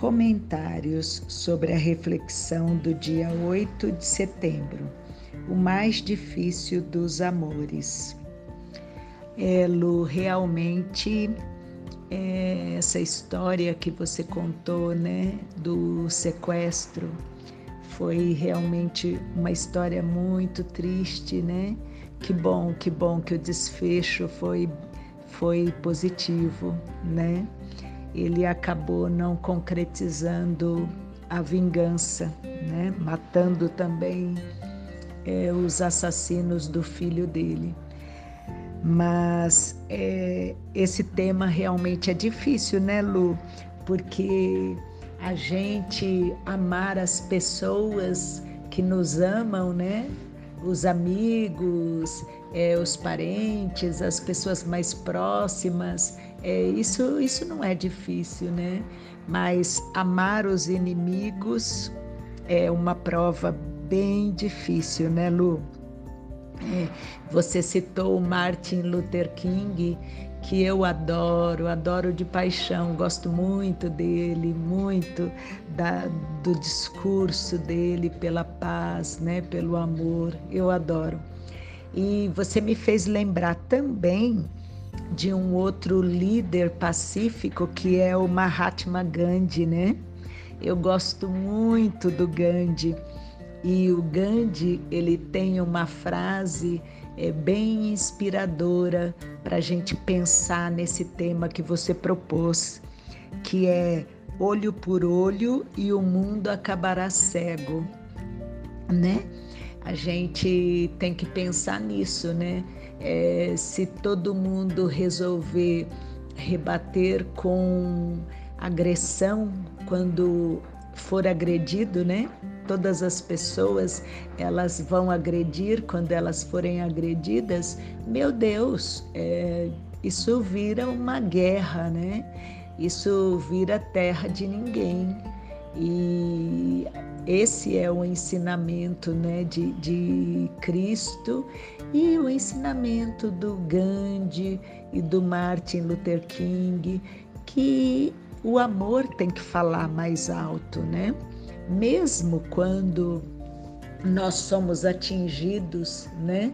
Comentários sobre a reflexão do dia 8 de setembro, o mais difícil dos amores. É, Lu, realmente é, essa história que você contou, né, do sequestro, foi realmente uma história muito triste, né? Que bom, que bom que o desfecho foi foi positivo, né? Ele acabou não concretizando a vingança, né? matando também é, os assassinos do filho dele. Mas é, esse tema realmente é difícil, né, Lu? Porque a gente amar as pessoas que nos amam, né? Os amigos, é, os parentes, as pessoas mais próximas, é, isso, isso não é difícil, né? Mas amar os inimigos é uma prova bem difícil, né, Lu? É, você citou Martin Luther King, que eu adoro, adoro de paixão, gosto muito dele, muito da, do discurso dele pela paz, né, pelo amor, eu adoro. E você me fez lembrar também de um outro líder pacífico que é o Mahatma Gandhi, né? Eu gosto muito do Gandhi e o Gandhi ele tem uma frase é, bem inspiradora para a gente pensar nesse tema que você propôs, que é olho por olho e o mundo acabará cego, né? A gente tem que pensar nisso, né? É, se todo mundo resolver rebater com agressão quando for agredido, né? Todas as pessoas elas vão agredir quando elas forem agredidas. Meu Deus, é, isso vira uma guerra, né? Isso vira terra de ninguém. E esse é o ensinamento né, de, de Cristo e o ensinamento do Gandhi e do Martin Luther King, que o amor tem que falar mais alto, né? Mesmo quando nós somos atingidos, né?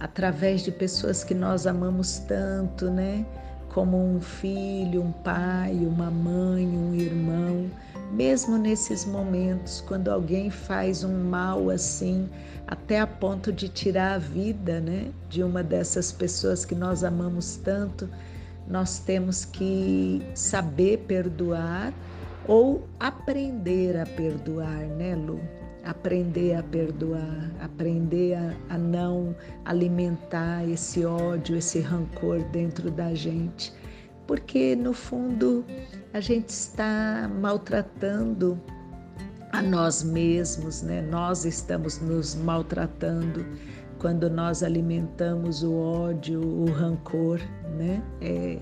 Através de pessoas que nós amamos tanto, né? Como um filho, um pai, uma mãe, um irmão mesmo nesses momentos, quando alguém faz um mal assim, até a ponto de tirar a vida né, de uma dessas pessoas que nós amamos tanto, nós temos que saber perdoar ou aprender a perdoar, né, Lu? Aprender a perdoar, aprender a, a não alimentar esse ódio, esse rancor dentro da gente porque no fundo a gente está maltratando a nós mesmos, né? Nós estamos nos maltratando quando nós alimentamos o ódio, o rancor, né? É,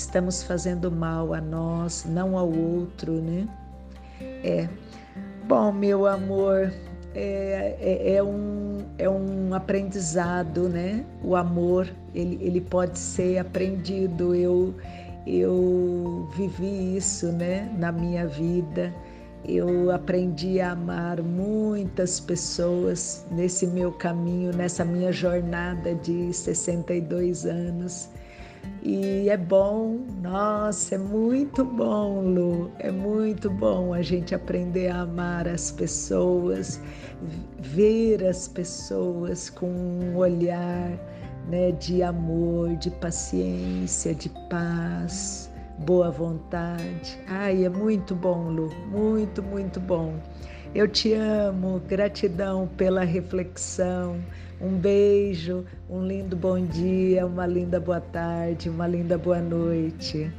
estamos fazendo mal a nós, não ao outro, né? É. Bom, meu amor, é, é, é, um, é um aprendizado, né? O amor, ele, ele pode ser aprendido. Eu, eu vivi isso, né? Na minha vida. Eu aprendi a amar muitas pessoas nesse meu caminho, nessa minha jornada de 62 anos. E é bom, nossa, é muito bom, Lu, é muito bom a gente aprender a amar as pessoas, ver as pessoas com um olhar né, de amor, de paciência, de paz, boa vontade. Ai, é muito bom, Lu, muito, muito bom. Eu te amo, gratidão pela reflexão. Um beijo, um lindo bom dia, uma linda boa tarde, uma linda boa noite.